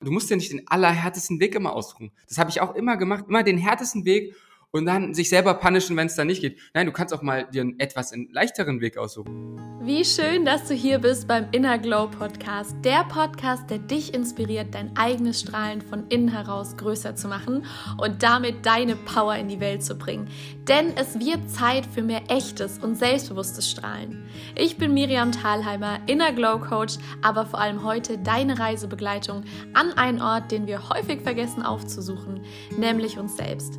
Du musst ja nicht den allerhärtesten Weg immer aussuchen. Das habe ich auch immer gemacht, immer den härtesten Weg und dann sich selber punishen, wenn es da nicht geht. Nein, du kannst auch mal dir einen etwas leichteren Weg aussuchen. Wie schön, dass du hier bist beim Inner Glow Podcast. Der Podcast, der dich inspiriert, dein eigenes Strahlen von innen heraus größer zu machen und damit deine Power in die Welt zu bringen. Denn es wird Zeit für mehr echtes und selbstbewusstes Strahlen. Ich bin Miriam Thalheimer, Inner Glow Coach, aber vor allem heute deine Reisebegleitung an einen Ort, den wir häufig vergessen aufzusuchen, nämlich uns selbst.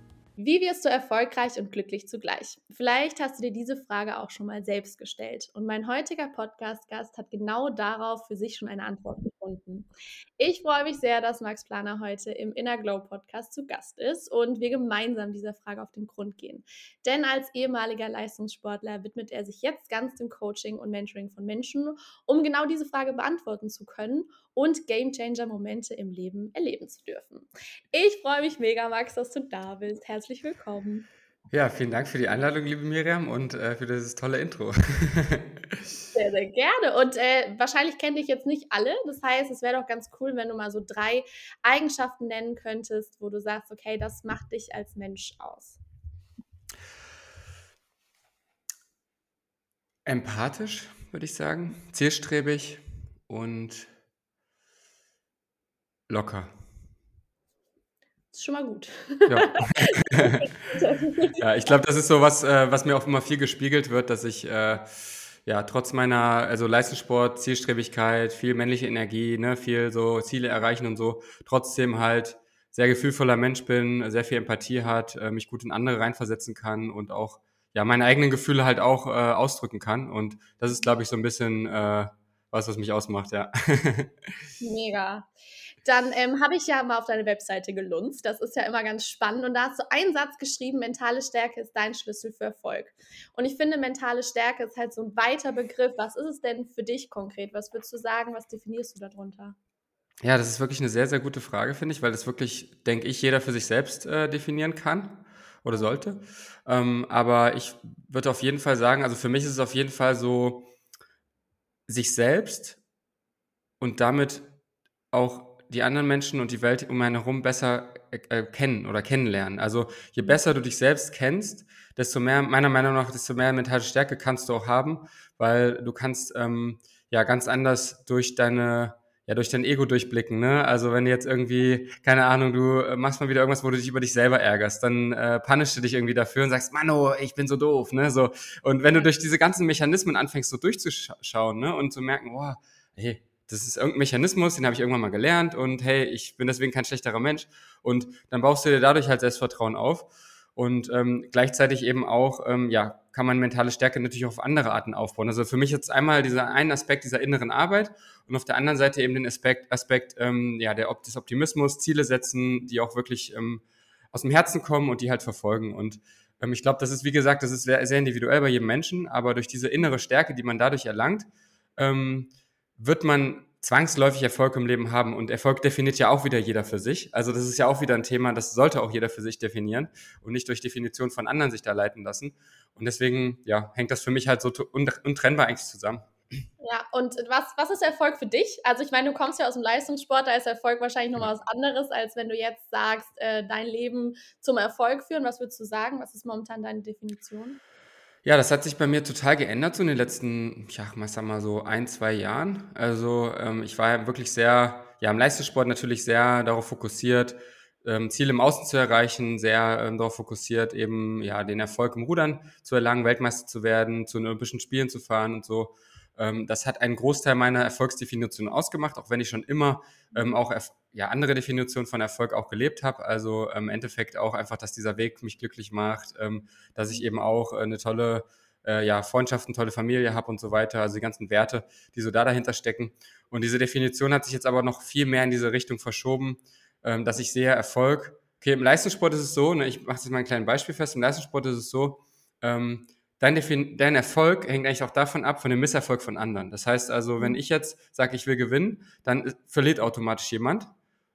Wie wirst du erfolgreich und glücklich zugleich? Vielleicht hast du dir diese Frage auch schon mal selbst gestellt. Und mein heutiger Podcast-Gast hat genau darauf für sich schon eine Antwort gefunden. Ich freue mich sehr, dass Max Planer heute im Inner Glow Podcast zu Gast ist und wir gemeinsam dieser Frage auf den Grund gehen. Denn als ehemaliger Leistungssportler widmet er sich jetzt ganz dem Coaching und Mentoring von Menschen, um genau diese Frage beantworten zu können und Gamechanger-Momente im Leben erleben zu dürfen. Ich freue mich mega, Max, dass du da bist. Herzlich willkommen. Ja, vielen Dank für die Einladung, liebe Miriam, und äh, für dieses tolle Intro. sehr, sehr gerne. Und äh, wahrscheinlich kenne dich jetzt nicht alle. Das heißt, es wäre doch ganz cool, wenn du mal so drei Eigenschaften nennen könntest, wo du sagst, okay, das macht dich als Mensch aus. Empathisch, würde ich sagen, zielstrebig und Locker. Das ist schon mal gut. Ja, ja ich glaube, das ist so was, äh, was mir auch immer viel gespiegelt wird, dass ich äh, ja trotz meiner also Leistungssport, Zielstrebigkeit, viel männliche Energie, ne, viel so Ziele erreichen und so, trotzdem halt sehr gefühlvoller Mensch bin, sehr viel Empathie hat, äh, mich gut in andere reinversetzen kann und auch ja meine eigenen Gefühle halt auch äh, ausdrücken kann. Und das ist, glaube ich, so ein bisschen äh, was, was mich ausmacht, ja. Mega. Dann ähm, habe ich ja mal auf deine Webseite gelunzt. Das ist ja immer ganz spannend. Und da hast du einen Satz geschrieben, mentale Stärke ist dein Schlüssel für Erfolg. Und ich finde, mentale Stärke ist halt so ein weiter Begriff. Was ist es denn für dich konkret? Was würdest du sagen? Was definierst du darunter? Ja, das ist wirklich eine sehr, sehr gute Frage, finde ich, weil das wirklich, denke ich, jeder für sich selbst äh, definieren kann oder sollte. Ähm, aber ich würde auf jeden Fall sagen, also für mich ist es auf jeden Fall so, sich selbst und damit auch die anderen Menschen und die Welt um einen herum besser äh, äh, kennen oder kennenlernen. Also je besser du dich selbst kennst, desto mehr, meiner Meinung nach, desto mehr mentale Stärke kannst du auch haben, weil du kannst ähm, ja ganz anders durch deine ja durch dein Ego durchblicken, ne? Also wenn du jetzt irgendwie, keine Ahnung, du äh, machst mal wieder irgendwas, wo du dich über dich selber ärgerst, dann äh, punishst du dich irgendwie dafür und sagst, Mano, ich bin so doof, ne? So und wenn du durch diese ganzen Mechanismen anfängst, so durchzuschauen, ne? Und zu merken, boah, hey, das ist irgendein Mechanismus, den habe ich irgendwann mal gelernt und hey, ich bin deswegen kein schlechterer Mensch. Und dann baust du dir dadurch halt Selbstvertrauen auf. Und ähm, gleichzeitig eben auch, ähm, ja, kann man mentale Stärke natürlich auf andere Arten aufbauen. Also für mich jetzt einmal dieser einen Aspekt dieser inneren Arbeit und auf der anderen Seite eben den Aspekt, Aspekt ähm, ja, der, des Optimismus, Ziele setzen, die auch wirklich ähm, aus dem Herzen kommen und die halt verfolgen. Und ähm, ich glaube, das ist, wie gesagt, das ist sehr, sehr individuell bei jedem Menschen, aber durch diese innere Stärke, die man dadurch erlangt, ähm, wird man zwangsläufig Erfolg im Leben haben. Und Erfolg definiert ja auch wieder jeder für sich. Also das ist ja auch wieder ein Thema, das sollte auch jeder für sich definieren und nicht durch Definition von anderen sich da leiten lassen. Und deswegen, ja, hängt das für mich halt so untrennbar eigentlich zusammen. Ja, und was, was ist Erfolg für dich? Also ich meine, du kommst ja aus dem Leistungssport, da ist Erfolg wahrscheinlich nochmal was anderes, als wenn du jetzt sagst, äh, dein Leben zum Erfolg führen. Was würdest du sagen? Was ist momentan deine Definition? Ja, das hat sich bei mir total geändert so in den letzten, ja, ich sag mal so ein, zwei Jahren. Also ähm, ich war ja wirklich sehr, ja, im Leistungssport natürlich sehr darauf fokussiert, ähm, Ziele im Außen zu erreichen, sehr ähm, darauf fokussiert, eben ja den Erfolg im Rudern zu erlangen, Weltmeister zu werden, zu den Olympischen Spielen zu fahren und so. Ähm, das hat einen Großteil meiner Erfolgsdefinition ausgemacht, auch wenn ich schon immer ähm, auch ja, andere Definitionen von Erfolg auch gelebt habe. Also ähm, im Endeffekt auch einfach, dass dieser Weg mich glücklich macht, ähm, dass ich eben auch äh, eine tolle äh, ja, Freundschaft, eine tolle Familie habe und so weiter. Also die ganzen Werte, die so da dahinter stecken. Und diese Definition hat sich jetzt aber noch viel mehr in diese Richtung verschoben, ähm, dass ich sehe, Erfolg, okay, im Leistungssport ist es so, ne, ich mache jetzt mal ein kleines Beispiel fest, im Leistungssport ist es so, ähm, dein, dein Erfolg hängt eigentlich auch davon ab, von dem Misserfolg von anderen. Das heißt also, wenn ich jetzt sage, ich will gewinnen, dann verliert automatisch jemand.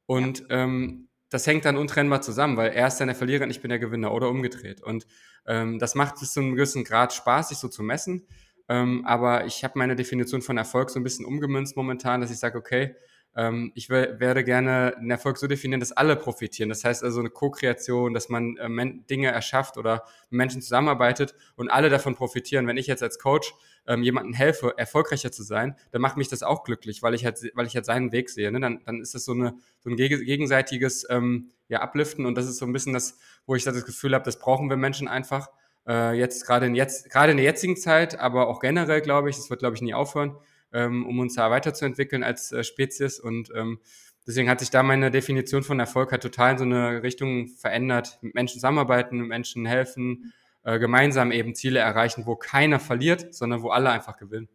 Und ja. ähm, das hängt dann untrennbar zusammen, weil er ist dann der Verlierer und ich bin der Gewinner oder umgedreht. Und ähm, das macht bis zu einem gewissen Grad Spaß, sich so zu messen. Ähm, aber ich habe meine Definition von Erfolg so ein bisschen umgemünzt momentan, dass ich sage, okay, ähm, ich werde gerne den Erfolg so definieren, dass alle profitieren. Das heißt also eine Co-Kreation, dass man äh, Dinge erschafft oder Menschen zusammenarbeitet und alle davon profitieren. Wenn ich jetzt als Coach ähm, jemandem helfe, erfolgreicher zu sein, dann macht mich das auch glücklich, weil ich halt, weil ich halt seinen Weg sehe. Ne? Dann, dann ist das so, eine, so ein gegenseitiges ähm, ja, Upliften und das ist so ein bisschen das, wo ich das Gefühl habe, das brauchen wir Menschen einfach. Äh, jetzt gerade in jetzt gerade in der jetzigen Zeit, aber auch generell glaube ich, das wird glaube ich nie aufhören ähm, um uns da weiterzuentwickeln als äh, Spezies. Und ähm, deswegen hat sich da meine Definition von Erfolg halt total in so eine Richtung verändert. Mit Menschen zusammenarbeiten, mit Menschen helfen, äh, gemeinsam eben Ziele erreichen, wo keiner verliert, sondern wo alle einfach gewinnen.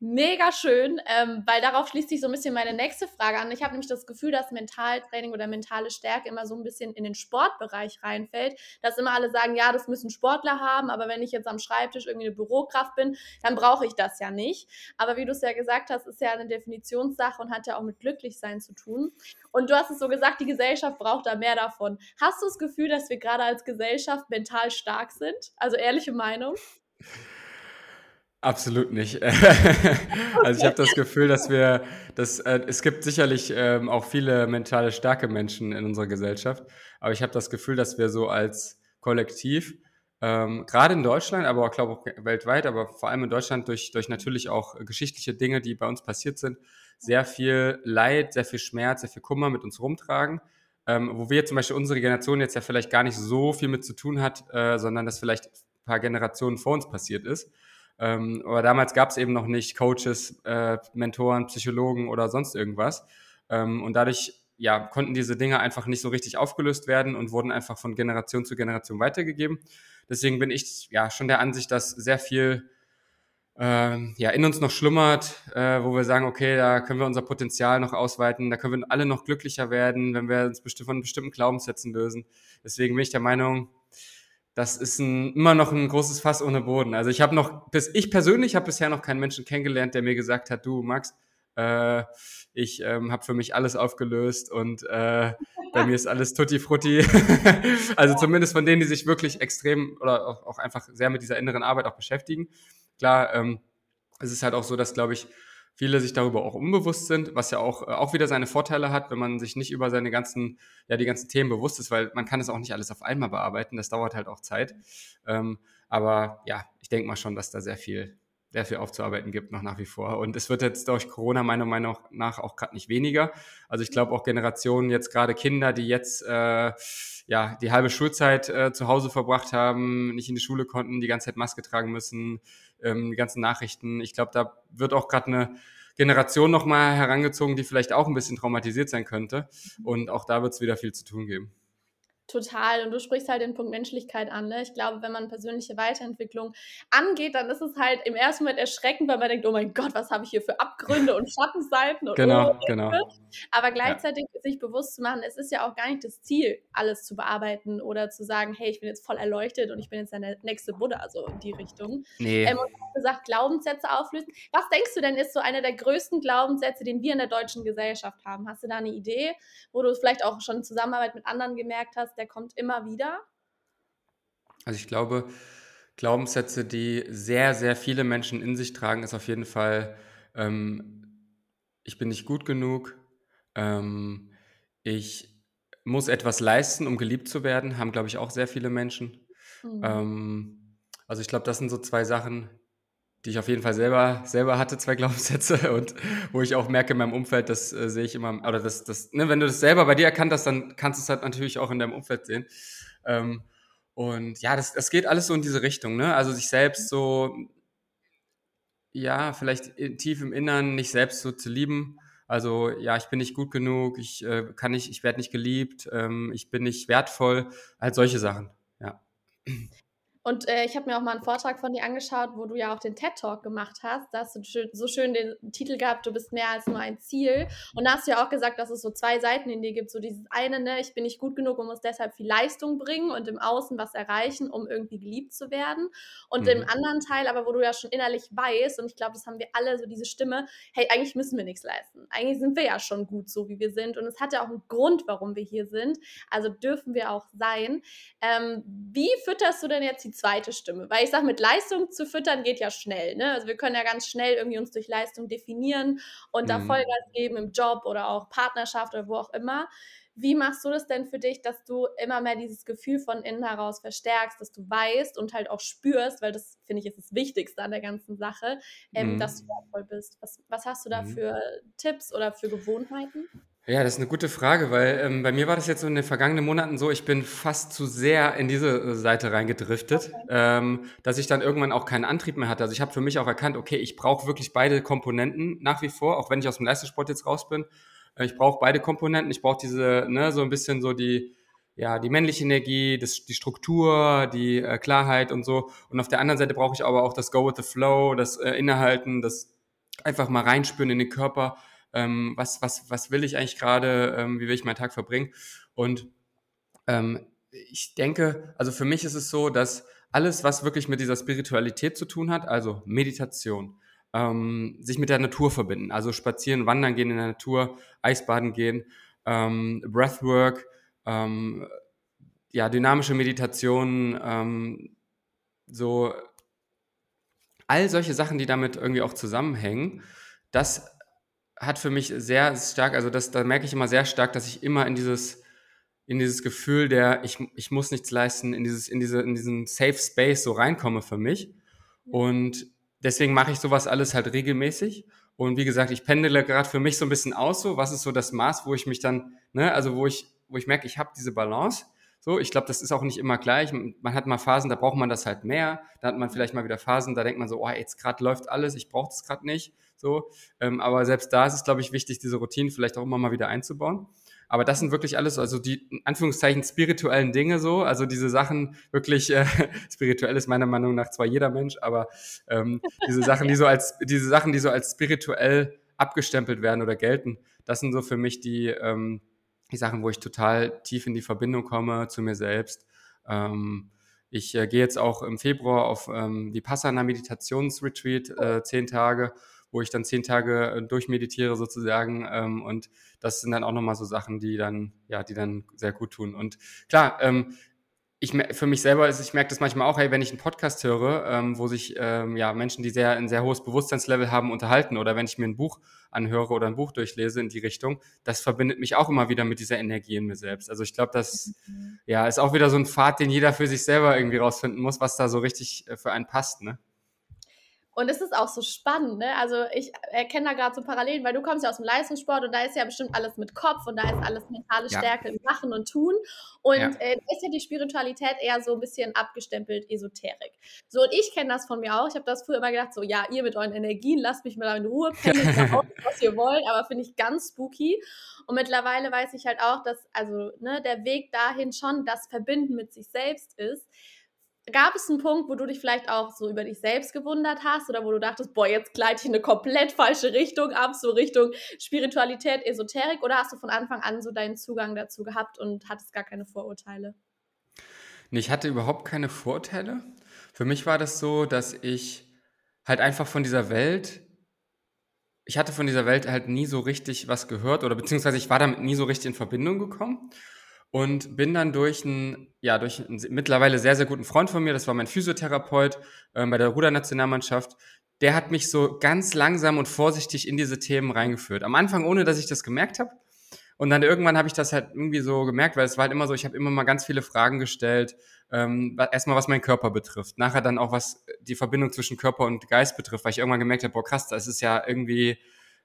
Mega schön, ähm, weil darauf schließt sich so ein bisschen meine nächste Frage an. Ich habe nämlich das Gefühl, dass Mentaltraining oder mentale Stärke immer so ein bisschen in den Sportbereich reinfällt, dass immer alle sagen, ja, das müssen Sportler haben, aber wenn ich jetzt am Schreibtisch irgendwie eine Bürokraft bin, dann brauche ich das ja nicht. Aber wie du es ja gesagt hast, ist ja eine Definitionssache und hat ja auch mit Glücklichsein zu tun. Und du hast es so gesagt, die Gesellschaft braucht da mehr davon. Hast du das Gefühl, dass wir gerade als Gesellschaft mental stark sind? Also ehrliche Meinung? Absolut nicht. also ich habe das Gefühl, dass wir, dass, äh, es gibt sicherlich ähm, auch viele mentale starke Menschen in unserer Gesellschaft, aber ich habe das Gefühl, dass wir so als Kollektiv, ähm, gerade in Deutschland, aber ich glaube auch weltweit, aber vor allem in Deutschland durch, durch natürlich auch geschichtliche Dinge, die bei uns passiert sind, sehr viel Leid, sehr viel Schmerz, sehr viel Kummer mit uns rumtragen. Ähm, wo wir zum Beispiel unsere Generation jetzt ja vielleicht gar nicht so viel mit zu tun hat, äh, sondern das vielleicht ein paar Generationen vor uns passiert ist. Ähm, aber damals gab es eben noch nicht Coaches, äh, Mentoren, Psychologen oder sonst irgendwas. Ähm, und dadurch ja, konnten diese Dinge einfach nicht so richtig aufgelöst werden und wurden einfach von Generation zu Generation weitergegeben. Deswegen bin ich ja schon der Ansicht, dass sehr viel äh, ja, in uns noch schlummert, äh, wo wir sagen, okay, da können wir unser Potenzial noch ausweiten, da können wir alle noch glücklicher werden, wenn wir uns von bestimmten Glaubenssätzen lösen. Deswegen bin ich der Meinung, das ist ein, immer noch ein großes Fass ohne Boden. Also ich habe noch, bis ich persönlich habe bisher noch keinen Menschen kennengelernt, der mir gesagt hat, du Max, äh, ich ähm, habe für mich alles aufgelöst und äh, bei mir ist alles tutti frutti. also zumindest von denen, die sich wirklich extrem oder auch, auch, einfach sehr mit dieser inneren Arbeit auch beschäftigen. Klar, ähm, es ist halt auch so, dass, glaube ich, viele sich darüber auch unbewusst sind, was ja auch, äh, auch wieder seine Vorteile hat, wenn man sich nicht über seine ganzen, ja, die ganzen Themen bewusst ist, weil man kann es auch nicht alles auf einmal bearbeiten, das dauert halt auch Zeit. Ähm, aber ja, ich denke mal schon, dass da sehr viel, sehr viel aufzuarbeiten gibt, noch nach wie vor. Und es wird jetzt durch Corona meiner Meinung nach auch gerade nicht weniger. Also ich glaube auch Generationen, jetzt gerade Kinder, die jetzt äh, ja die halbe Schulzeit äh, zu Hause verbracht haben, nicht in die Schule konnten, die ganze Zeit Maske tragen müssen, ähm, die ganzen Nachrichten. Ich glaube, da wird auch gerade eine Generation nochmal herangezogen, die vielleicht auch ein bisschen traumatisiert sein könnte. Und auch da wird es wieder viel zu tun geben. Total. Und du sprichst halt den Punkt Menschlichkeit an. Ne? Ich glaube, wenn man persönliche Weiterentwicklung angeht, dann ist es halt im ersten Moment erschreckend, weil man denkt, oh mein Gott, was habe ich hier für Abgründe und Schattenseiten und Genau, oh, genau. Aber gleichzeitig ja. sich bewusst zu machen, es ist ja auch gar nicht das Ziel, alles zu bearbeiten oder zu sagen, hey, ich bin jetzt voll erleuchtet und ich bin jetzt der nächste Buddha, also in die Richtung. Nee. Ähm, und gesagt, Glaubenssätze auflösen. Was denkst du denn, ist so einer der größten Glaubenssätze, den wir in der deutschen Gesellschaft haben? Hast du da eine Idee, wo du vielleicht auch schon in Zusammenarbeit mit anderen gemerkt hast, der kommt immer wieder? Also ich glaube, Glaubenssätze, die sehr, sehr viele Menschen in sich tragen, ist auf jeden Fall, ähm, ich bin nicht gut genug, ähm, ich muss etwas leisten, um geliebt zu werden, haben, glaube ich, auch sehr viele Menschen. Mhm. Ähm, also ich glaube, das sind so zwei Sachen, die ich auf jeden Fall selber, selber hatte, zwei Glaubenssätze und wo ich auch merke in meinem Umfeld, das äh, sehe ich immer, oder das, das, ne, wenn du das selber bei dir erkannt hast, dann kannst du es halt natürlich auch in deinem Umfeld sehen. Ähm, und ja, das, das geht alles so in diese Richtung, ne? Also sich selbst so, ja, vielleicht tief im Innern nicht selbst so zu lieben. Also ja, ich bin nicht gut genug, ich äh, kann nicht, ich werde nicht geliebt, ähm, ich bin nicht wertvoll, halt solche Sachen, ja. Und äh, ich habe mir auch mal einen Vortrag von dir angeschaut, wo du ja auch den TED Talk gemacht hast. Da hast du so schön den Titel gehabt, du bist mehr als nur ein Ziel. Und da hast du ja auch gesagt, dass es so zwei Seiten in dir gibt. So dieses eine, ne, ich bin nicht gut genug und muss deshalb viel Leistung bringen und im Außen was erreichen, um irgendwie geliebt zu werden. Und mhm. im anderen Teil, aber wo du ja schon innerlich weißt, und ich glaube, das haben wir alle, so diese Stimme, hey, eigentlich müssen wir nichts leisten. Eigentlich sind wir ja schon gut so, wie wir sind. Und es hat ja auch einen Grund, warum wir hier sind. Also dürfen wir auch sein. Ähm, wie fütterst du denn jetzt die zweite Stimme. Weil ich sage, mit Leistung zu füttern geht ja schnell. Ne? Also wir können ja ganz schnell irgendwie uns durch Leistung definieren und mhm. da Vollgas geben im Job oder auch Partnerschaft oder wo auch immer. Wie machst du das denn für dich, dass du immer mehr dieses Gefühl von innen heraus verstärkst, dass du weißt und halt auch spürst, weil das finde ich ist das Wichtigste an der ganzen Sache, ähm, mhm. dass du wertvoll bist. Was, was hast du da mhm. für Tipps oder für Gewohnheiten? Ja, das ist eine gute Frage, weil ähm, bei mir war das jetzt so in den vergangenen Monaten so, ich bin fast zu sehr in diese äh, Seite reingedriftet, okay. ähm, dass ich dann irgendwann auch keinen Antrieb mehr hatte. Also ich habe für mich auch erkannt, okay, ich brauche wirklich beide Komponenten nach wie vor, auch wenn ich aus dem Leistungssport jetzt raus bin. Äh, ich brauche beide Komponenten. Ich brauche diese, ne, so ein bisschen so die, ja, die männliche Energie, das, die Struktur, die äh, Klarheit und so. Und auf der anderen Seite brauche ich aber auch das Go with the Flow, das äh, Innehalten, das einfach mal reinspüren in den Körper ähm, was, was, was will ich eigentlich gerade, ähm, wie will ich meinen Tag verbringen. Und ähm, ich denke, also für mich ist es so, dass alles, was wirklich mit dieser Spiritualität zu tun hat, also Meditation, ähm, sich mit der Natur verbinden, also spazieren, wandern gehen in der Natur, Eisbaden gehen, ähm, Breathwork, ähm, ja, dynamische Meditation, ähm, so all solche Sachen, die damit irgendwie auch zusammenhängen, das hat für mich sehr stark, also das, da merke ich immer sehr stark, dass ich immer in dieses, in dieses Gefühl der, ich, ich muss nichts leisten, in dieses, in diese, in diesen Safe Space so reinkomme für mich. Und deswegen mache ich sowas alles halt regelmäßig. Und wie gesagt, ich pendele gerade für mich so ein bisschen aus, so, was ist so das Maß, wo ich mich dann, ne, also wo ich, wo ich merke, ich habe diese Balance. So, ich glaube, das ist auch nicht immer gleich. Man hat mal Phasen, da braucht man das halt mehr. Da hat man vielleicht mal wieder Phasen, da denkt man so, oh, jetzt gerade läuft alles, ich brauche das gerade nicht. So, ähm, aber selbst da ist es, glaube ich, wichtig, diese Routinen vielleicht auch immer mal wieder einzubauen. Aber das sind wirklich alles, also die in Anführungszeichen spirituellen Dinge so, also diese Sachen wirklich, äh, spirituell ist meiner Meinung nach zwar jeder Mensch, aber ähm, diese Sachen, die so als, diese Sachen, die so als spirituell abgestempelt werden oder gelten, das sind so für mich die, ähm, die Sachen, wo ich total tief in die Verbindung komme zu mir selbst. Ähm, ich äh, gehe jetzt auch im Februar auf ähm, die Passana Meditationsretreat, äh, zehn Tage, wo ich dann zehn Tage äh, durchmeditiere sozusagen. Ähm, und das sind dann auch nochmal so Sachen, die dann, ja, die dann sehr gut tun. Und klar, ähm, ich für mich selber ist, ich merke das manchmal auch, hey, wenn ich einen Podcast höre, ähm, wo sich ähm, ja Menschen, die sehr ein sehr hohes Bewusstseinslevel haben, unterhalten, oder wenn ich mir ein Buch anhöre oder ein Buch durchlese in die Richtung, das verbindet mich auch immer wieder mit dieser Energie in mir selbst. Also ich glaube, das mhm. ja ist auch wieder so ein Pfad, den jeder für sich selber irgendwie rausfinden muss, was da so richtig äh, für einen passt, ne? Und es ist auch so spannend, ne? Also ich erkenne da gerade so Parallelen, weil du kommst ja aus dem Leistungssport und da ist ja bestimmt alles mit Kopf und da ist alles mentale Stärke ja. im Machen und Tun. Und ja. äh, da ist ja die Spiritualität eher so ein bisschen abgestempelt Esoterik. So, und ich kenne das von mir auch. Ich habe das früher immer gedacht, so, ja, ihr mit euren Energien, lasst mich mal in Ruhe, pendelt aus, was ihr wollt, aber finde ich ganz spooky. Und mittlerweile weiß ich halt auch, dass, also, ne, der Weg dahin schon das Verbinden mit sich selbst ist Gab es einen Punkt, wo du dich vielleicht auch so über dich selbst gewundert hast oder wo du dachtest, boah, jetzt gleite ich in eine komplett falsche Richtung ab, so Richtung Spiritualität, Esoterik? Oder hast du von Anfang an so deinen Zugang dazu gehabt und hattest gar keine Vorurteile? Nee, ich hatte überhaupt keine Vorurteile. Für mich war das so, dass ich halt einfach von dieser Welt, ich hatte von dieser Welt halt nie so richtig was gehört oder beziehungsweise ich war damit nie so richtig in Verbindung gekommen und bin dann durch einen, ja, durch einen mittlerweile sehr, sehr guten Freund von mir, das war mein Physiotherapeut äh, bei der Rudernationalmannschaft, der hat mich so ganz langsam und vorsichtig in diese Themen reingeführt. Am Anfang, ohne dass ich das gemerkt habe. Und dann irgendwann habe ich das halt irgendwie so gemerkt, weil es war halt immer so, ich habe immer mal ganz viele Fragen gestellt. Ähm, erstmal, was meinen Körper betrifft. Nachher dann auch, was die Verbindung zwischen Körper und Geist betrifft, weil ich irgendwann gemerkt habe, boah krass, das ist ja irgendwie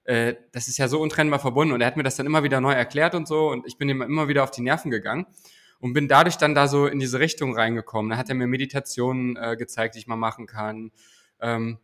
äh, das ist ja so untrennbar verbunden. Und er hat mir das dann immer wieder neu erklärt und so. Und ich bin ihm immer wieder auf die Nerven gegangen und bin dadurch dann da so in diese Richtung reingekommen. Da hat er mir Meditationen äh, gezeigt, die ich mal machen kann. Ähm,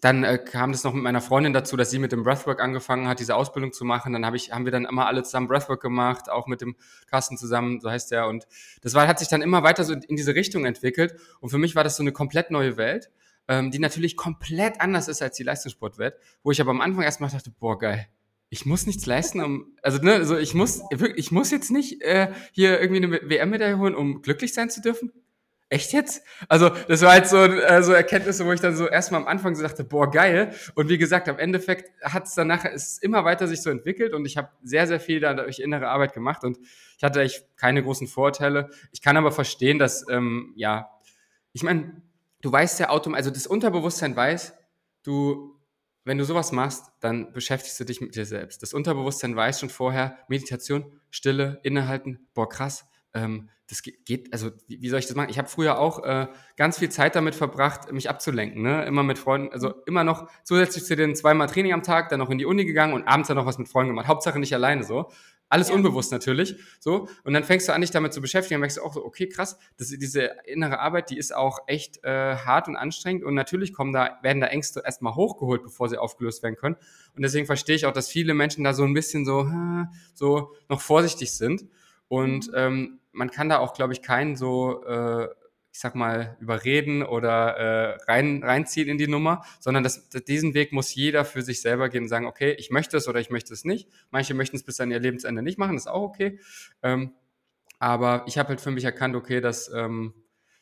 dann äh, kam das noch mit meiner Freundin dazu, dass sie mit dem Breathwork angefangen hat, diese Ausbildung zu machen. Dann hab ich, haben wir dann immer alle zusammen Breathwork gemacht, auch mit dem Carsten zusammen, so heißt der. Und das war, hat sich dann immer weiter so in diese Richtung entwickelt. Und für mich war das so eine komplett neue Welt, ähm, die natürlich komplett anders ist als die Leistungssportwelt, wo ich aber am Anfang erstmal dachte, boah, geil. Ich muss nichts leisten, um, also ne, also ich muss, ich muss jetzt nicht äh, hier irgendwie eine WM-Medaille holen, um glücklich sein zu dürfen echt jetzt? Also, das war halt so, äh, so Erkenntnisse, wo ich dann so erstmal am Anfang so dachte, boah, geil. Und wie gesagt, am Endeffekt hat es dann nachher, ist immer weiter sich so entwickelt und ich habe sehr, sehr viel dadurch innere Arbeit gemacht und ich hatte echt keine großen Vorurteile. Ich kann aber verstehen, dass, ähm, ja, ich meine, du weißt ja automatisch, also das Unterbewusstsein weiß, du, wenn du sowas machst, dann beschäftigst du dich mit dir selbst. Das Unterbewusstsein weiß schon vorher, Meditation, Stille, Innehalten, boah, krass, ähm, das geht, also wie, wie soll ich das machen? Ich habe früher auch äh, ganz viel Zeit damit verbracht, mich abzulenken, ne? Immer mit Freunden, also mhm. immer noch zusätzlich zu den zweimal Training am Tag, dann noch in die Uni gegangen und abends dann noch was mit Freunden gemacht. Hauptsache nicht alleine so. Alles ja. unbewusst natürlich. So. Und dann fängst du an, dich damit zu beschäftigen und merkst du auch so, okay, krass, das, diese innere Arbeit, die ist auch echt äh, hart und anstrengend. Und natürlich kommen da, werden da Ängste erstmal hochgeholt, bevor sie aufgelöst werden können. Und deswegen verstehe ich auch, dass viele Menschen da so ein bisschen so, so noch vorsichtig sind. Und mhm. ähm, man kann da auch, glaube ich, keinen so, äh, ich sag mal, überreden oder äh, rein, reinziehen in die Nummer, sondern das, diesen Weg muss jeder für sich selber gehen und sagen, okay, ich möchte es oder ich möchte es nicht. Manche möchten es bis an ihr Lebensende nicht machen, ist auch okay. Ähm, aber ich habe halt für mich erkannt, okay, dass ähm,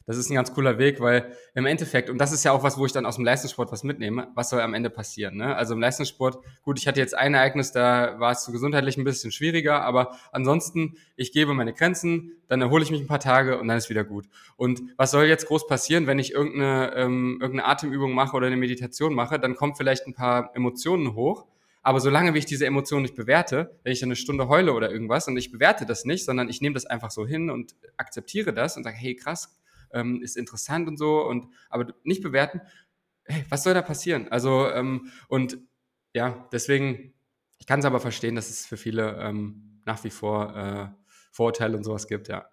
das ist ein ganz cooler Weg, weil im Endeffekt, und das ist ja auch was, wo ich dann aus dem Leistungssport was mitnehme, was soll am Ende passieren? Ne? Also im Leistungssport, gut, ich hatte jetzt ein Ereignis, da war es so gesundheitlich ein bisschen schwieriger, aber ansonsten, ich gebe meine Grenzen, dann erhole ich mich ein paar Tage und dann ist wieder gut. Und was soll jetzt groß passieren, wenn ich irgendeine, ähm, irgendeine Atemübung mache oder eine Meditation mache, dann kommen vielleicht ein paar Emotionen hoch, aber solange wie ich diese Emotionen nicht bewerte, wenn ich dann eine Stunde heule oder irgendwas und ich bewerte das nicht, sondern ich nehme das einfach so hin und akzeptiere das und sage, hey krass, ähm, ist interessant und so, und aber nicht bewerten, hey, was soll da passieren? Also, ähm, und ja, deswegen, ich kann es aber verstehen, dass es für viele ähm, nach wie vor äh, Vorurteile und sowas gibt, ja.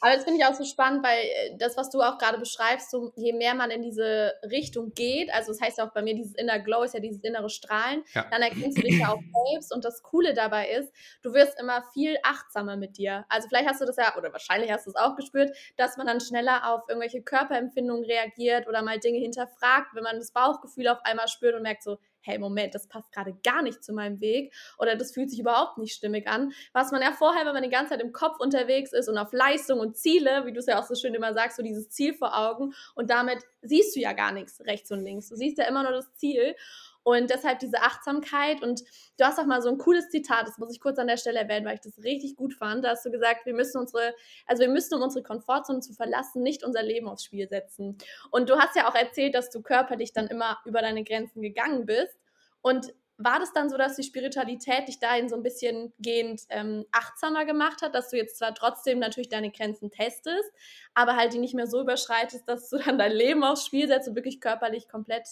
Aber das finde ich auch so spannend, weil äh, das, was du auch gerade beschreibst, so, je mehr man in diese Richtung geht, also das heißt ja auch bei mir, dieses Inner Glow ist ja dieses innere Strahlen, ja. dann erkennst du dich ja auch selbst und das Coole dabei ist, du wirst immer viel achtsamer mit dir. Also vielleicht hast du das ja, oder wahrscheinlich hast du es auch gespürt, dass man dann schneller auf irgendwelche Körperempfindungen reagiert oder mal Dinge hinterfragt, wenn man das Bauchgefühl auf einmal spürt und merkt so, hey, Moment, das passt gerade gar nicht zu meinem Weg oder das fühlt sich überhaupt nicht stimmig an. Was man ja vorher, wenn man die ganze Zeit im Kopf unterwegs ist und auf Leistung und Ziele, wie du es ja auch so schön immer sagst, so dieses Ziel vor Augen und damit siehst du ja gar nichts rechts und links. Du siehst ja immer nur das Ziel. Und deshalb diese Achtsamkeit. Und du hast auch mal so ein cooles Zitat, das muss ich kurz an der Stelle erwähnen, weil ich das richtig gut fand. Da hast du gesagt, wir müssen unsere, also wir müssen, um unsere Komfortzone zu verlassen, nicht unser Leben aufs Spiel setzen. Und du hast ja auch erzählt, dass du körperlich dann immer über deine Grenzen gegangen bist. Und war das dann so, dass die Spiritualität dich dahin so ein bisschen gehend ähm, achtsamer gemacht hat, dass du jetzt zwar trotzdem natürlich deine Grenzen testest, aber halt die nicht mehr so überschreitest, dass du dann dein Leben aufs Spiel setzt und wirklich körperlich komplett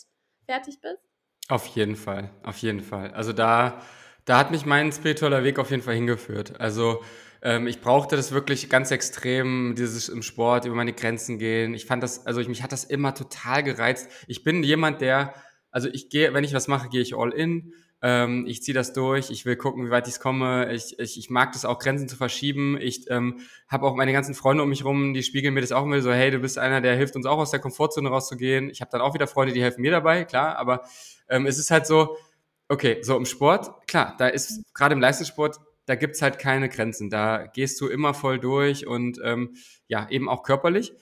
fertig bist? Auf jeden Fall, auf jeden Fall. Also da, da hat mich mein spiritueller Weg auf jeden Fall hingeführt. Also ähm, ich brauchte das wirklich ganz extrem, dieses im Sport über meine Grenzen gehen. Ich fand das, also ich, mich hat das immer total gereizt. Ich bin jemand, der, also ich gehe, wenn ich was mache, gehe ich all in. Ähm, ich ziehe das durch, ich will gucken, wie weit ich komme. Ich, ich, ich mag das auch, Grenzen zu verschieben. Ich ähm, habe auch meine ganzen Freunde um mich rum, die spiegeln mir das auch immer so, hey, du bist einer, der hilft uns auch aus der Komfortzone rauszugehen. Ich habe dann auch wieder Freunde, die helfen mir dabei, klar, aber ähm, es ist halt so, okay, so im Sport, klar, da ist gerade im Leistungssport, da gibt's halt keine Grenzen. Da gehst du immer voll durch und ähm, ja, eben auch körperlich.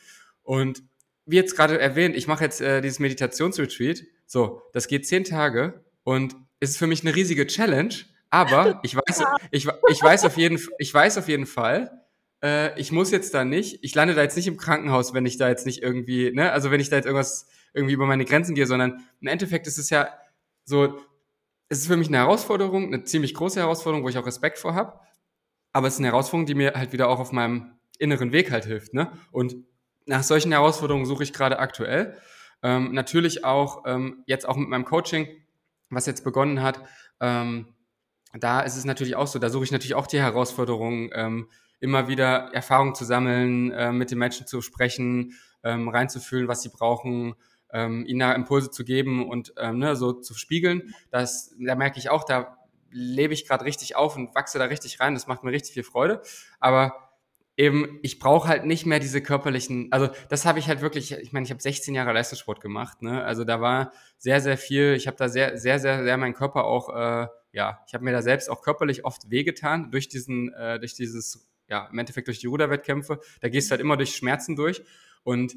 Und wie jetzt gerade erwähnt, ich mache jetzt äh, dieses Meditationsretreat. So, das geht zehn Tage und ist für mich eine riesige Challenge. Aber ich weiß, ich, ich weiß auf jeden, ich weiß auf jeden Fall, äh, ich muss jetzt da nicht, ich lande da jetzt nicht im Krankenhaus, wenn ich da jetzt nicht irgendwie, ne, also wenn ich da jetzt irgendwas irgendwie über meine Grenzen gehe, sondern im Endeffekt ist es ja so, es ist für mich eine Herausforderung, eine ziemlich große Herausforderung, wo ich auch Respekt vor habe. Aber es ist eine Herausforderung, die mir halt wieder auch auf meinem inneren Weg halt hilft. Ne? Und nach solchen Herausforderungen suche ich gerade aktuell. Ähm, natürlich auch ähm, jetzt auch mit meinem Coaching, was jetzt begonnen hat. Ähm, da ist es natürlich auch so, da suche ich natürlich auch die Herausforderungen, ähm, immer wieder Erfahrungen zu sammeln, äh, mit den Menschen zu sprechen, ähm, reinzufühlen, was sie brauchen, ähm, ihnen da Impulse zu geben und ne, so zu spiegeln. Das, da merke ich auch, da lebe ich gerade richtig auf und wachse da richtig rein. Das macht mir richtig viel Freude. Aber eben, ich brauche halt nicht mehr diese körperlichen, also das habe ich halt wirklich, ich meine, ich habe 16 Jahre Leistungssport gemacht, ne? Also da war sehr, sehr viel, ich habe da sehr, sehr, sehr, sehr meinen Körper auch, äh, ja, ich habe mir da selbst auch körperlich oft wehgetan durch diesen, äh, durch dieses, ja, im Endeffekt durch die Ruderwettkämpfe. Da gehst du halt immer durch Schmerzen durch und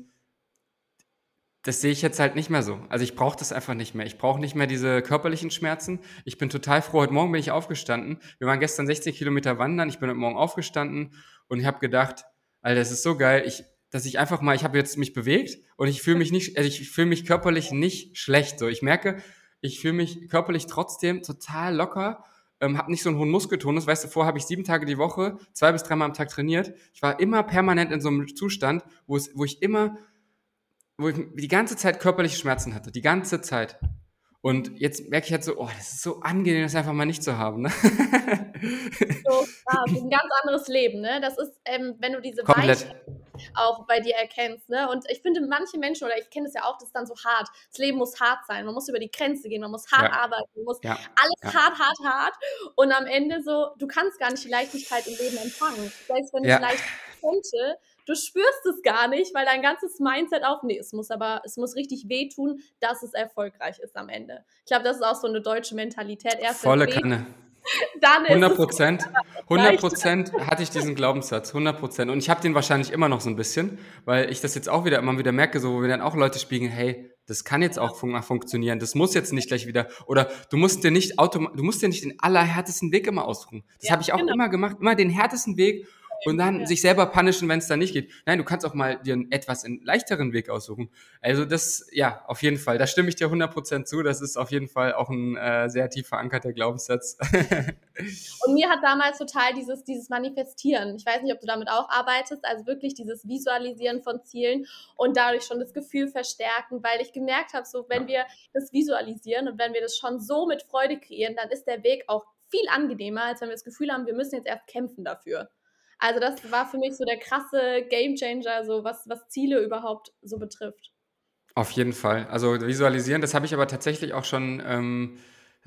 das sehe ich jetzt halt nicht mehr so. Also ich brauche das einfach nicht mehr. Ich brauche nicht mehr diese körperlichen Schmerzen. Ich bin total froh. Heute Morgen bin ich aufgestanden. Wir waren gestern 16 Kilometer wandern. Ich bin heute Morgen aufgestanden und ich habe gedacht, Alter, das ist so geil, ich, dass ich einfach mal, ich habe jetzt mich bewegt und ich fühle mich nicht, also ich fühle mich körperlich nicht schlecht. So, ich merke, ich fühle mich körperlich trotzdem total locker, ähm, habe nicht so einen hohen Muskeltonus. Weißt du, vorher habe ich sieben Tage die Woche, zwei bis dreimal am Tag trainiert. Ich war immer permanent in so einem Zustand, wo es, wo ich immer, wo ich die ganze Zeit körperliche Schmerzen hatte, die ganze Zeit. Und jetzt merke ich halt so, oh, das ist so angenehm, das einfach mal nicht zu haben. Ne? So, ja, ein ganz anderes Leben, ne? Das ist, ähm, wenn du diese Komplett. auch bei dir erkennst, ne? Und ich finde, manche Menschen, oder ich kenne es ja auch, das ist dann so hart. Das Leben muss hart sein. Man muss über die Grenze gehen, man muss hart ja. arbeiten, man muss ja. alles hart, hart, hart. Und am Ende so, du kannst gar nicht die Leichtigkeit im Leben empfangen. Selbst wenn ich leicht könnte, du spürst es gar nicht, weil dein ganzes Mindset auf, nee, es muss aber, es muss richtig wehtun, dass es erfolgreich ist am Ende. Ich glaube, das ist auch so eine deutsche Mentalität. Erst Volle Kanne. Dann 100 Prozent, 100 Prozent hatte ich diesen Glaubenssatz, 100 Prozent. Und ich habe den wahrscheinlich immer noch so ein bisschen, weil ich das jetzt auch wieder immer wieder merke, so wo wir dann auch Leute spiegeln, hey, das kann jetzt auch fun funktionieren, das muss jetzt nicht gleich wieder, oder du musst dir nicht autom du musst dir nicht den allerhärtesten Weg immer aussuchen. Das ja, habe ich auch genau. immer gemacht, immer den härtesten Weg und dann ja. sich selber punishen, wenn es dann nicht geht. Nein, du kannst auch mal dir einen etwas leichteren Weg aussuchen. Also das, ja, auf jeden Fall. Da stimme ich dir 100% zu. Das ist auf jeden Fall auch ein äh, sehr tief verankerter Glaubenssatz. und mir hat damals total dieses, dieses Manifestieren. Ich weiß nicht, ob du damit auch arbeitest. Also wirklich dieses Visualisieren von Zielen und dadurch schon das Gefühl verstärken, weil ich gemerkt habe, so wenn wir das visualisieren und wenn wir das schon so mit Freude kreieren, dann ist der Weg auch viel angenehmer, als wenn wir das Gefühl haben, wir müssen jetzt erst kämpfen dafür. Also das war für mich so der krasse Gamechanger, so was, was Ziele überhaupt so betrifft. Auf jeden Fall. Also visualisieren, das habe ich aber tatsächlich auch schon ähm,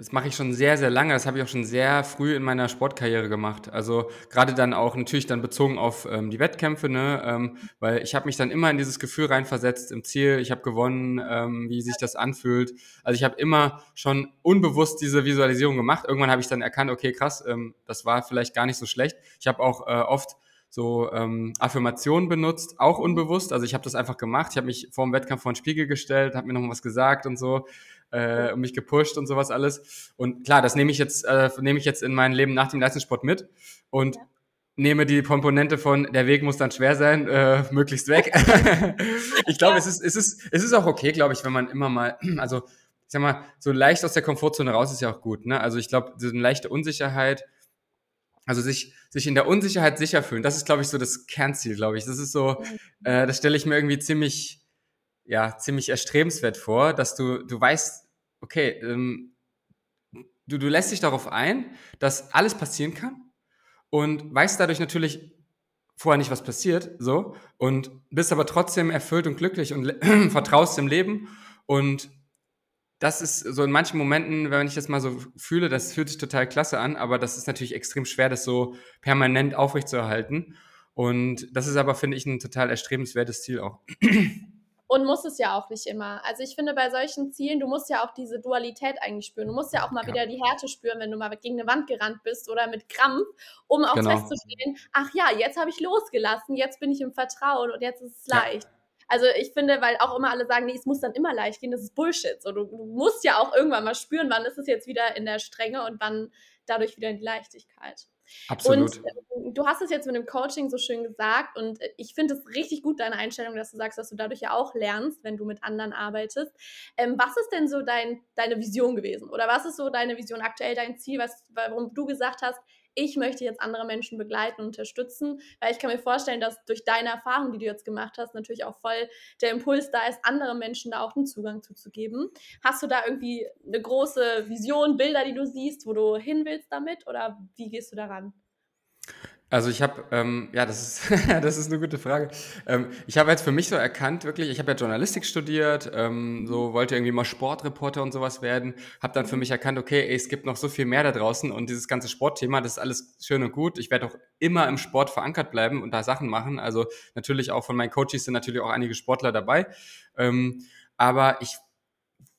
das mache ich schon sehr, sehr lange. Das habe ich auch schon sehr früh in meiner Sportkarriere gemacht. Also gerade dann auch natürlich dann bezogen auf ähm, die Wettkämpfe, ne? Ähm, weil ich habe mich dann immer in dieses Gefühl reinversetzt im Ziel. Ich habe gewonnen, ähm, wie sich das anfühlt. Also ich habe immer schon unbewusst diese Visualisierung gemacht. Irgendwann habe ich dann erkannt, okay, krass, ähm, das war vielleicht gar nicht so schlecht. Ich habe auch äh, oft so ähm, Affirmationen benutzt, auch unbewusst. Also ich habe das einfach gemacht. Ich habe mich vor dem Wettkampf vor den Spiegel gestellt, habe mir noch was gesagt und so äh, und mich gepusht und sowas alles. Und klar, das nehme ich jetzt, äh, nehme ich jetzt in mein Leben nach dem Leistungssport mit und ja. nehme die Komponente von der Weg muss dann schwer sein, äh, möglichst weg. ich glaube, es ist, es ist, es ist auch okay, glaube ich, wenn man immer mal, also ich sag mal, so leicht aus der Komfortzone raus ist ja auch gut. Ne? Also ich glaube, so eine leichte Unsicherheit, also sich, sich in der Unsicherheit sicher fühlen, das ist, glaube ich, so das Kernziel, glaube ich. Das ist so, äh, das stelle ich mir irgendwie ziemlich ja, ziemlich erstrebenswert vor, dass du, du weißt, okay, ähm, du, du lässt dich darauf ein, dass alles passieren kann und weißt dadurch natürlich vorher nicht, was passiert, so, und bist aber trotzdem erfüllt und glücklich und vertraust dem Leben und das ist so in manchen Momenten, wenn ich das mal so fühle, das fühlt sich total klasse an, aber das ist natürlich extrem schwer, das so permanent aufrechtzuerhalten. Und das ist aber, finde ich, ein total erstrebenswertes Ziel auch. Und muss es ja auch nicht immer. Also ich finde, bei solchen Zielen, du musst ja auch diese Dualität eigentlich spüren. Du musst ja auch mal ja. wieder die Härte spüren, wenn du mal gegen eine Wand gerannt bist oder mit Krampf, um auch genau. festzustellen, ach ja, jetzt habe ich losgelassen, jetzt bin ich im Vertrauen und jetzt ist es leicht. Ja. Also ich finde, weil auch immer alle sagen, nee, es muss dann immer leicht gehen, das ist Bullshit. So, du, du musst ja auch irgendwann mal spüren, wann ist es jetzt wieder in der Strenge und wann dadurch wieder in die Leichtigkeit. Absolut. Und du hast es jetzt mit dem Coaching so schön gesagt und äh, ich finde es richtig gut, deine Einstellung, dass du sagst, dass du dadurch ja auch lernst, wenn du mit anderen arbeitest. Ähm, was ist denn so dein, deine Vision gewesen? Oder was ist so deine Vision aktuell, dein Ziel, was, warum du gesagt hast, ich möchte jetzt andere Menschen begleiten und unterstützen, weil ich kann mir vorstellen, dass durch deine Erfahrung, die du jetzt gemacht hast, natürlich auch voll der Impuls da ist, andere Menschen da auch einen Zugang zuzugeben. Hast du da irgendwie eine große Vision, Bilder, die du siehst, wo du hin willst damit oder wie gehst du daran? Also ich habe, ähm, ja, das ist, das ist eine gute Frage. Ähm, ich habe jetzt für mich so erkannt, wirklich, ich habe ja Journalistik studiert, ähm, so wollte irgendwie mal Sportreporter und sowas werden, habe dann für mich erkannt, okay, ey, es gibt noch so viel mehr da draußen und dieses ganze Sportthema, das ist alles schön und gut. Ich werde auch immer im Sport verankert bleiben und da Sachen machen. Also natürlich auch von meinen Coaches sind natürlich auch einige Sportler dabei. Ähm, aber ich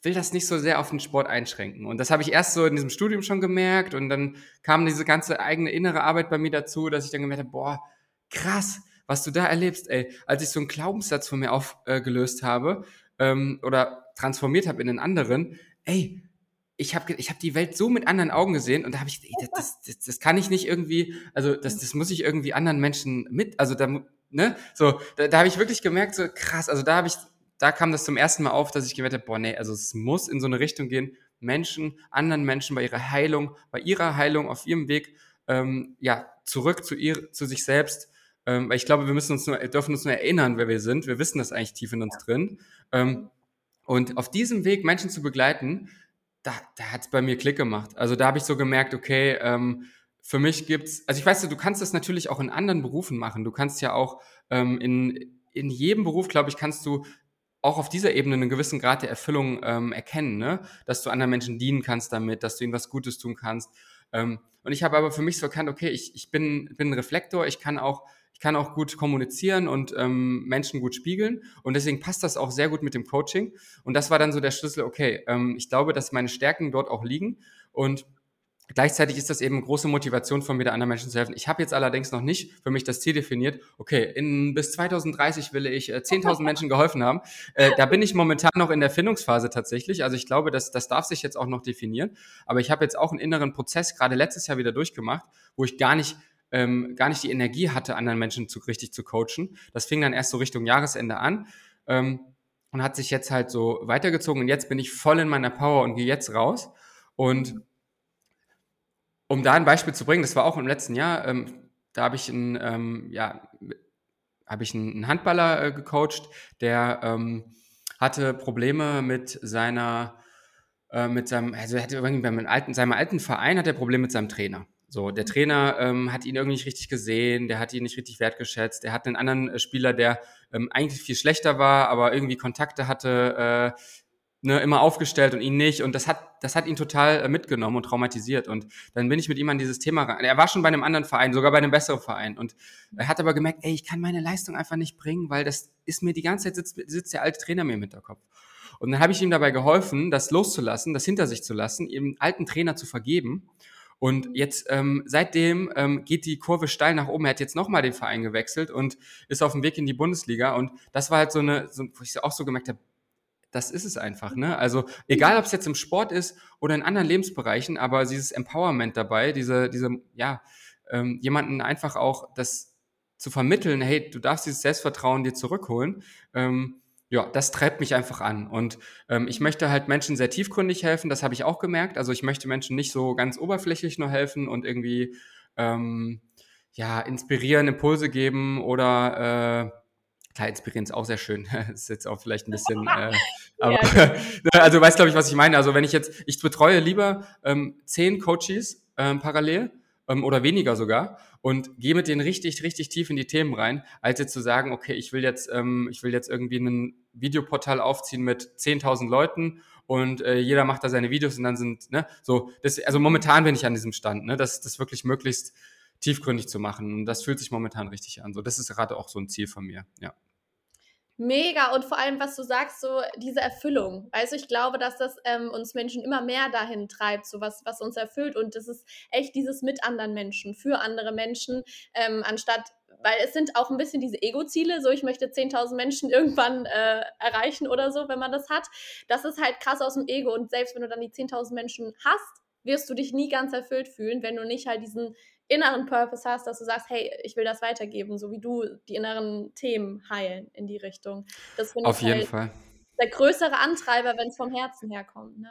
will das nicht so sehr auf den Sport einschränken. Und das habe ich erst so in diesem Studium schon gemerkt und dann kam diese ganze eigene innere Arbeit bei mir dazu, dass ich dann gemerkt habe, boah, krass, was du da erlebst, ey. Als ich so einen Glaubenssatz von mir aufgelöst äh, habe ähm, oder transformiert habe in einen anderen, ey, ich habe ich hab die Welt so mit anderen Augen gesehen und da habe ich, ey, das, das, das kann ich nicht irgendwie, also das, das muss ich irgendwie anderen Menschen mit, also da, ne, so, da, da habe ich wirklich gemerkt, so krass, also da habe ich da kam das zum ersten Mal auf, dass ich gemerkt habe, boah, nee, also es muss in so eine Richtung gehen, Menschen, anderen Menschen bei ihrer Heilung, bei ihrer Heilung auf ihrem Weg, ähm, ja, zurück zu ihr, zu sich selbst. Ähm, weil ich glaube, wir müssen uns nur, dürfen uns nur erinnern, wer wir sind. Wir wissen das eigentlich tief in uns drin. Ähm, und auf diesem Weg Menschen zu begleiten, da, da hat es bei mir Klick gemacht. Also da habe ich so gemerkt, okay, ähm, für mich gibt's, also ich weiß, du kannst das natürlich auch in anderen Berufen machen. Du kannst ja auch ähm, in, in jedem Beruf, glaube ich, kannst du auch auf dieser Ebene einen gewissen Grad der Erfüllung ähm, erkennen, ne? dass du anderen Menschen dienen kannst damit, dass du ihnen was Gutes tun kannst. Ähm, und ich habe aber für mich so erkannt, okay, ich, ich bin, bin ein Reflektor, ich kann auch, ich kann auch gut kommunizieren und ähm, Menschen gut spiegeln. Und deswegen passt das auch sehr gut mit dem Coaching. Und das war dann so der Schlüssel, okay, ähm, ich glaube, dass meine Stärken dort auch liegen. Und Gleichzeitig ist das eben große Motivation von mir, der anderen Menschen zu helfen. Ich habe jetzt allerdings noch nicht für mich das Ziel definiert, okay, in, bis 2030 will ich äh, 10.000 Menschen geholfen haben. Äh, da bin ich momentan noch in der Findungsphase tatsächlich. Also ich glaube, das, das darf sich jetzt auch noch definieren. Aber ich habe jetzt auch einen inneren Prozess gerade letztes Jahr wieder durchgemacht, wo ich gar nicht ähm, gar nicht die Energie hatte, anderen Menschen zu, richtig zu coachen. Das fing dann erst so Richtung Jahresende an. Ähm, und hat sich jetzt halt so weitergezogen und jetzt bin ich voll in meiner Power und gehe jetzt raus und um da ein Beispiel zu bringen, das war auch im letzten Jahr, ähm, da habe ich einen, ähm, ja, habe ich einen Handballer äh, gecoacht, der ähm, hatte Probleme mit seiner, äh, mit seinem, also er hatte irgendwie beim alten, seinem alten Verein hat er Probleme mit seinem Trainer. So, der Trainer ähm, hat ihn irgendwie nicht richtig gesehen, der hat ihn nicht richtig wertgeschätzt, der hat einen anderen äh, Spieler, der ähm, eigentlich viel schlechter war, aber irgendwie Kontakte hatte, äh, ne, immer aufgestellt und ihn nicht. Und das hat, das hat ihn total äh, mitgenommen und traumatisiert. Und dann bin ich mit ihm an dieses Thema rein. Er war schon bei einem anderen Verein, sogar bei einem besseren Verein. Und er hat aber gemerkt, ey, ich kann meine Leistung einfach nicht bringen, weil das ist mir die ganze Zeit sitzt, sitzt der alte Trainer mir im Hinterkopf. Und dann habe ich ihm dabei geholfen, das loszulassen, das hinter sich zu lassen, ihm alten Trainer zu vergeben. Und jetzt ähm, seitdem ähm, geht die Kurve steil nach oben. Er hat jetzt nochmal den Verein gewechselt und ist auf dem Weg in die Bundesliga. Und das war halt so eine, so, wo ich auch so gemerkt habe, das ist es einfach. Ne? Also egal, ob es jetzt im Sport ist oder in anderen Lebensbereichen, aber dieses Empowerment dabei, diese, diese, ja, ähm, jemanden einfach auch das zu vermitteln, hey, du darfst dieses Selbstvertrauen dir zurückholen, ähm, ja, das treibt mich einfach an. Und ähm, ich möchte halt Menschen sehr tiefgründig helfen, das habe ich auch gemerkt. Also ich möchte Menschen nicht so ganz oberflächlich nur helfen und irgendwie ähm, ja, inspirieren, Impulse geben oder äh, Klar, inspirieren ist auch sehr schön. das ist jetzt auch vielleicht ein bisschen, äh, aber ja. also du weißt, glaube ich, was ich meine. Also wenn ich jetzt, ich betreue lieber ähm, zehn Coaches ähm, parallel ähm, oder weniger sogar und gehe mit denen richtig, richtig tief in die Themen rein, als jetzt zu sagen, okay, ich will jetzt, ähm, ich will jetzt irgendwie ein Videoportal aufziehen mit 10.000 Leuten und äh, jeder macht da seine Videos und dann sind, ne, so, das, also momentan bin ich an diesem Stand, ne, dass das wirklich möglichst tiefgründig zu machen. Und das fühlt sich momentan richtig an. So, das ist gerade auch so ein Ziel von mir, ja. Mega und vor allem, was du sagst, so diese Erfüllung. Also ich glaube, dass das ähm, uns Menschen immer mehr dahin treibt, so was, was uns erfüllt. Und das ist echt dieses mit anderen Menschen, für andere Menschen, ähm, anstatt, weil es sind auch ein bisschen diese Ego-Ziele, so ich möchte 10.000 Menschen irgendwann äh, erreichen oder so, wenn man das hat. Das ist halt krass aus dem Ego. Und selbst wenn du dann die 10.000 Menschen hast, wirst du dich nie ganz erfüllt fühlen, wenn du nicht halt diesen inneren Purpose hast, dass du sagst, hey, ich will das weitergeben, so wie du die inneren Themen heilen in die Richtung. Das Auf jeden halt Fall. Der größere Antreiber, wenn es vom Herzen herkommt. Ne?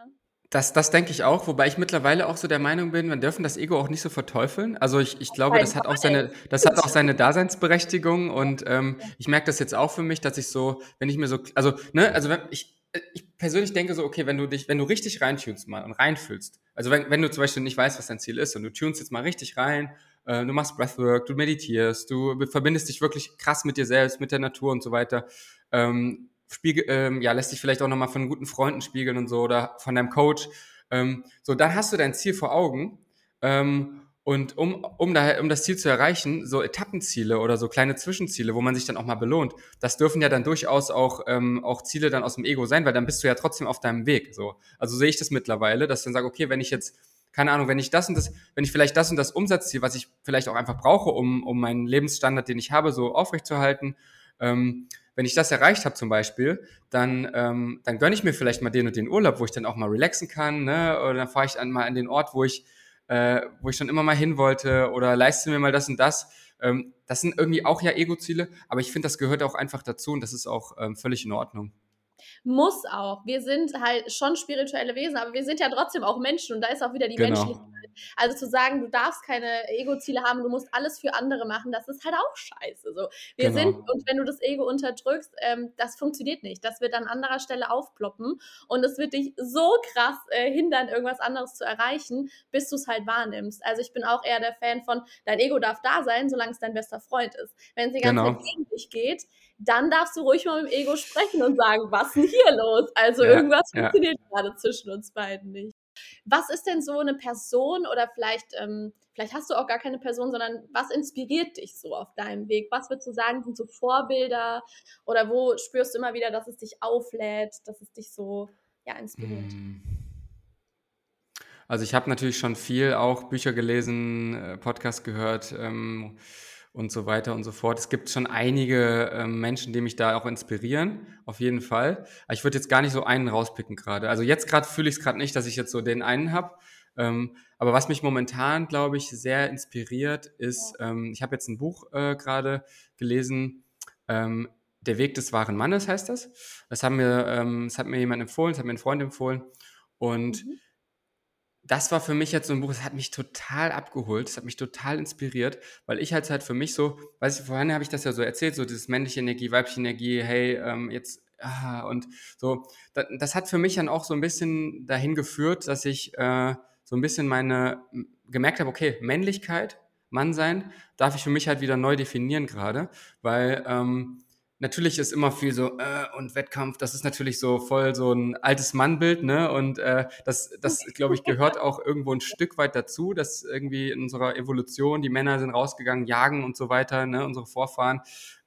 Das, das denke ich auch, wobei ich mittlerweile auch so der Meinung bin, wir dürfen das Ego auch nicht so verteufeln. Also ich, ich glaube, das hat auch seine, das hat auch seine Daseinsberechtigung und ähm, ich merke das jetzt auch für mich, dass ich so, wenn ich mir so, also ne, also wenn ich ich persönlich denke so, okay, wenn du dich, wenn du richtig reintunst mal und reinfühlst, also wenn, wenn du zum Beispiel nicht weißt, was dein Ziel ist und du tunst jetzt mal richtig rein, äh, du machst Breathwork, du meditierst, du verbindest dich wirklich krass mit dir selbst, mit der Natur und so weiter. Ähm, spiegel, ähm, ja, lässt dich vielleicht auch nochmal von guten Freunden spiegeln und so oder von deinem Coach. Ähm, so, dann hast du dein Ziel vor Augen. Ähm, und um, um, da, um das Ziel zu erreichen, so Etappenziele oder so kleine Zwischenziele, wo man sich dann auch mal belohnt, das dürfen ja dann durchaus auch, ähm, auch Ziele dann aus dem Ego sein, weil dann bist du ja trotzdem auf deinem Weg. So. Also sehe ich das mittlerweile, dass ich dann sage, okay, wenn ich jetzt, keine Ahnung, wenn ich das und das, wenn ich vielleicht das und das Umsatzziel, was ich vielleicht auch einfach brauche, um, um meinen Lebensstandard, den ich habe, so aufrechtzuerhalten, ähm, wenn ich das erreicht habe zum Beispiel, dann, ähm, dann gönne ich mir vielleicht mal den und den Urlaub, wo ich dann auch mal relaxen kann, ne? Oder dann fahre ich dann mal an den Ort, wo ich, äh, wo ich schon immer mal hin wollte oder leiste mir mal das und das. Ähm, das sind irgendwie auch ja Ego-Ziele, aber ich finde, das gehört auch einfach dazu und das ist auch ähm, völlig in Ordnung. Muss auch. Wir sind halt schon spirituelle Wesen, aber wir sind ja trotzdem auch Menschen und da ist auch wieder die genau. Menschlichkeit. Also zu sagen, du darfst keine Ego-Ziele haben, du musst alles für andere machen, das ist halt auch scheiße. So. Wir genau. sind, und wenn du das Ego unterdrückst, ähm, das funktioniert nicht. Das wird an anderer Stelle aufploppen und es wird dich so krass äh, hindern, irgendwas anderes zu erreichen, bis du es halt wahrnimmst. Also ich bin auch eher der Fan von, dein Ego darf da sein, solange es dein bester Freund ist. Wenn es die ganze genau. Zeit gegen dich geht, dann darfst du ruhig mal mit dem Ego sprechen und sagen, was ist denn hier los? Also ja, irgendwas ja. funktioniert gerade zwischen uns beiden nicht. Was ist denn so eine Person oder vielleicht, ähm, vielleicht hast du auch gar keine Person, sondern was inspiriert dich so auf deinem Weg? Was würdest du sagen, sind so Vorbilder oder wo spürst du immer wieder, dass es dich auflädt, dass es dich so ja, inspiriert? Hm. Also ich habe natürlich schon viel auch Bücher gelesen, äh, Podcast gehört. Ähm, und so weiter und so fort. Es gibt schon einige äh, Menschen, die mich da auch inspirieren, auf jeden Fall. Aber ich würde jetzt gar nicht so einen rauspicken gerade. Also jetzt gerade fühle ich es gerade nicht, dass ich jetzt so den einen habe. Ähm, aber was mich momentan, glaube ich, sehr inspiriert, ist, ähm, ich habe jetzt ein Buch äh, gerade gelesen, ähm, Der Weg des wahren Mannes heißt das. Das, haben mir, ähm, das hat mir jemand empfohlen, das hat mir ein Freund empfohlen. Und mhm das war für mich jetzt so ein Buch, das hat mich total abgeholt, das hat mich total inspiriert, weil ich halt halt für mich so, weiß ich, vorhin habe ich das ja so erzählt, so dieses männliche Energie, weibliche Energie, hey, ähm, jetzt, ah, und so, das, das, hat für mich dann auch so ein bisschen dahin geführt, dass ich äh, so ein bisschen meine, gemerkt habe, okay, Männlichkeit, Mann sein, darf ich für mich halt wieder neu definieren gerade, weil ähm, natürlich ist immer viel so äh, und Wettkampf, das ist natürlich so voll so ein altes Mannbild, ne? Und äh, das, das glaube ich, gehört auch irgendwo ein Stück weit dazu, dass irgendwie in unserer Evolution die Männer sind rausgegangen, jagen und so weiter, ne? Unsere Vorfahren.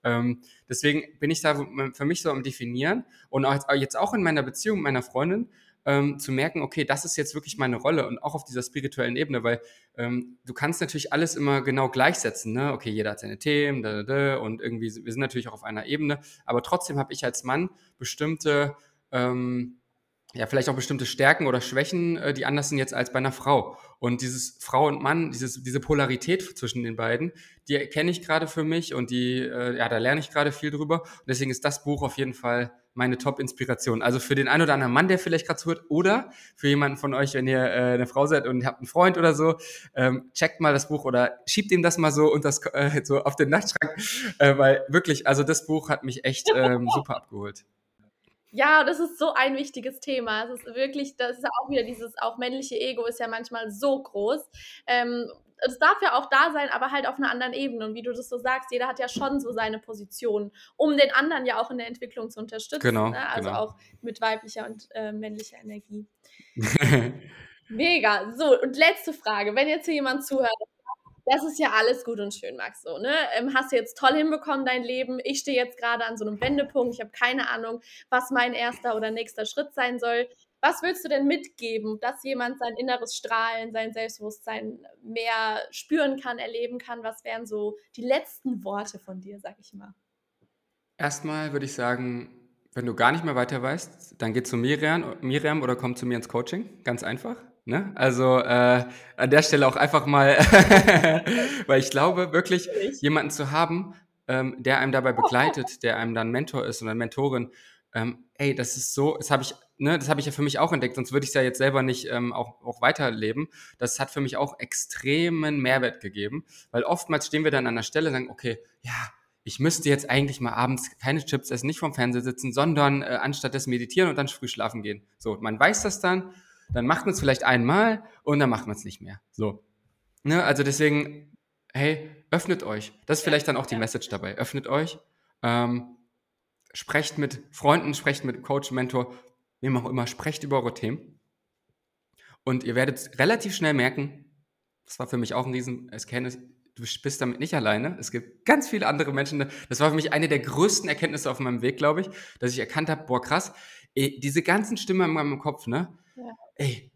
Ähm, deswegen bin ich da für mich so am Definieren und auch jetzt auch in meiner Beziehung mit meiner Freundin ähm, zu merken, okay, das ist jetzt wirklich meine Rolle und auch auf dieser spirituellen Ebene, weil ähm, du kannst natürlich alles immer genau gleichsetzen, ne? Okay, jeder hat seine Themen, da, da, da, und irgendwie, wir sind natürlich auch auf einer Ebene, aber trotzdem habe ich als Mann bestimmte ähm, ja, vielleicht auch bestimmte Stärken oder Schwächen, äh, die anders sind jetzt als bei einer Frau. Und dieses Frau und Mann, dieses, diese Polarität zwischen den beiden, die erkenne ich gerade für mich und die, äh, ja, da lerne ich gerade viel drüber. Und deswegen ist das Buch auf jeden Fall meine Top-Inspiration. Also für den einen oder anderen Mann, der vielleicht gerade zuhört, oder für jemanden von euch, wenn ihr äh, eine Frau seid und habt einen Freund oder so, ähm, checkt mal das Buch oder schiebt ihm das mal so und das äh, so auf den Nachtschrank, äh, weil wirklich, also das Buch hat mich echt ähm, super abgeholt. Ja, das ist so ein wichtiges Thema. Es ist wirklich, das ist ja auch wieder dieses, auch männliche Ego ist ja manchmal so groß. Ähm, es darf ja auch da sein, aber halt auf einer anderen Ebene. Und wie du das so sagst, jeder hat ja schon so seine Position, um den anderen ja auch in der Entwicklung zu unterstützen. Genau. Ne? Also genau. auch mit weiblicher und äh, männlicher Energie. Mega. So, und letzte Frage. Wenn jetzt hier jemand zuhört, das ist ja alles gut und schön, Max. So, ne? Ähm, hast du jetzt toll hinbekommen, dein Leben. Ich stehe jetzt gerade an so einem Wendepunkt. Ich habe keine Ahnung, was mein erster oder nächster Schritt sein soll. Was willst du denn mitgeben, dass jemand sein inneres Strahlen, sein Selbstbewusstsein mehr spüren kann, erleben kann? Was wären so die letzten Worte von dir, sag ich mal? Erstmal würde ich sagen, wenn du gar nicht mehr weiter weißt, dann geh zu Miriam, Miriam oder komm zu mir ins Coaching. Ganz einfach. Ne? Also äh, an der Stelle auch einfach mal, weil ich glaube, wirklich jemanden zu haben, ähm, der einem dabei begleitet, der einem dann Mentor ist oder Mentorin, ähm, ey, das ist so, das habe ich ne, das habe ich ja für mich auch entdeckt, sonst würde ich es ja jetzt selber nicht ähm, auch, auch weiterleben. Das hat für mich auch extremen Mehrwert gegeben, weil oftmals stehen wir dann an der Stelle und sagen, okay, ja, ich müsste jetzt eigentlich mal abends keine Chips essen, nicht vom Fernseher sitzen, sondern äh, anstatt des meditieren und dann früh schlafen gehen. So, man weiß das dann, dann macht man es vielleicht einmal und dann macht man es nicht mehr. So. Ne, also deswegen hey, öffnet euch. Das ist vielleicht dann auch die Message dabei. Öffnet euch. Ähm, sprecht mit Freunden, sprecht mit Coach, Mentor, wem auch immer, sprecht über eure Themen. Und ihr werdet relativ schnell merken, das war für mich auch ein riesen Erkenntnis, du bist damit nicht alleine. Es gibt ganz viele andere Menschen. Das war für mich eine der größten Erkenntnisse auf meinem Weg, glaube ich, dass ich erkannt habe, boah, krass, ey, diese ganzen Stimmen in meinem Kopf, ne? Ja. Ey,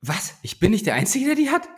was? Ich bin nicht der Einzige, der die hat?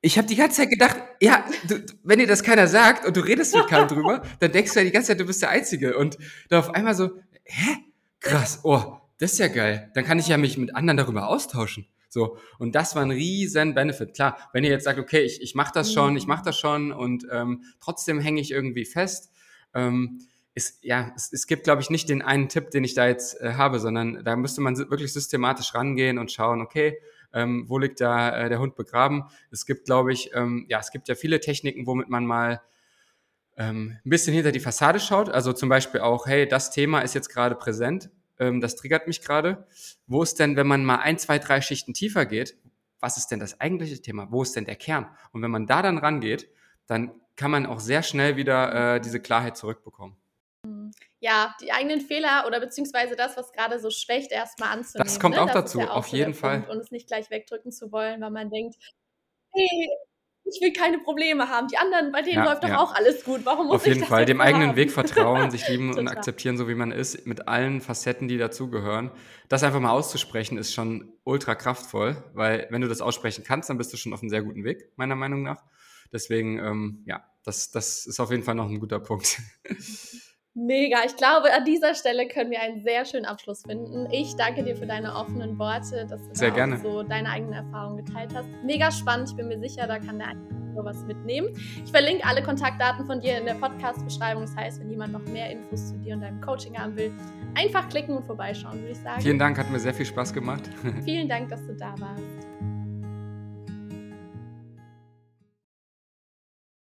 Ich habe die ganze Zeit gedacht, ja, du, wenn dir das keiner sagt und du redest mit keinem drüber, dann denkst du ja die ganze Zeit, du bist der Einzige. Und dann auf einmal so, hä? Krass, oh, das ist ja geil. Dann kann ich ja mich mit anderen darüber austauschen. So, und das war ein riesen Benefit. Klar, wenn ihr jetzt sagt, okay, ich, ich mache das schon, ich mache das schon und ähm, trotzdem hänge ich irgendwie fest, ähm, ist, ja, es, es gibt, glaube ich, nicht den einen Tipp, den ich da jetzt äh, habe, sondern da müsste man wirklich systematisch rangehen und schauen, okay, ähm, wo liegt da äh, der Hund begraben? Es gibt, glaube ich, ähm, ja, es gibt ja viele Techniken, womit man mal ähm, ein bisschen hinter die Fassade schaut. Also zum Beispiel auch, hey, das Thema ist jetzt gerade präsent ähm, das triggert mich gerade. Wo ist denn, wenn man mal ein, zwei, drei Schichten tiefer geht, was ist denn das eigentliche Thema? Wo ist denn der Kern? Und wenn man da dann rangeht, dann kann man auch sehr schnell wieder äh, diese Klarheit zurückbekommen. Ja, die eigenen Fehler oder beziehungsweise das, was gerade so schwächt, erstmal anzunehmen. Das kommt ne? auch das dazu, ja auch auf jeden Fall. und es nicht gleich wegdrücken zu wollen, weil man denkt, hey, ich will keine Probleme haben. Die anderen, bei denen ja, läuft doch ja. auch alles gut. Warum muss Auf jeden ich Fall, dem eigenen Weg vertrauen, sich lieben und akzeptieren, so wie man ist, mit allen Facetten, die dazugehören. Das einfach mal auszusprechen, ist schon ultra kraftvoll, weil wenn du das aussprechen kannst, dann bist du schon auf einem sehr guten Weg, meiner Meinung nach. Deswegen, ähm, ja, das, das ist auf jeden Fall noch ein guter Punkt. Mega. Ich glaube, an dieser Stelle können wir einen sehr schönen Abschluss finden. Ich danke dir für deine offenen Worte, dass du sehr da gerne. so deine eigenen Erfahrungen geteilt hast. Mega spannend. Ich bin mir sicher, da kann der eine was mitnehmen. Ich verlinke alle Kontaktdaten von dir in der Podcast-Beschreibung. Das heißt, wenn jemand noch mehr Infos zu dir und deinem Coaching haben will, einfach klicken und vorbeischauen, würde ich sagen. Vielen Dank, hat mir sehr viel Spaß gemacht. Vielen Dank, dass du da warst.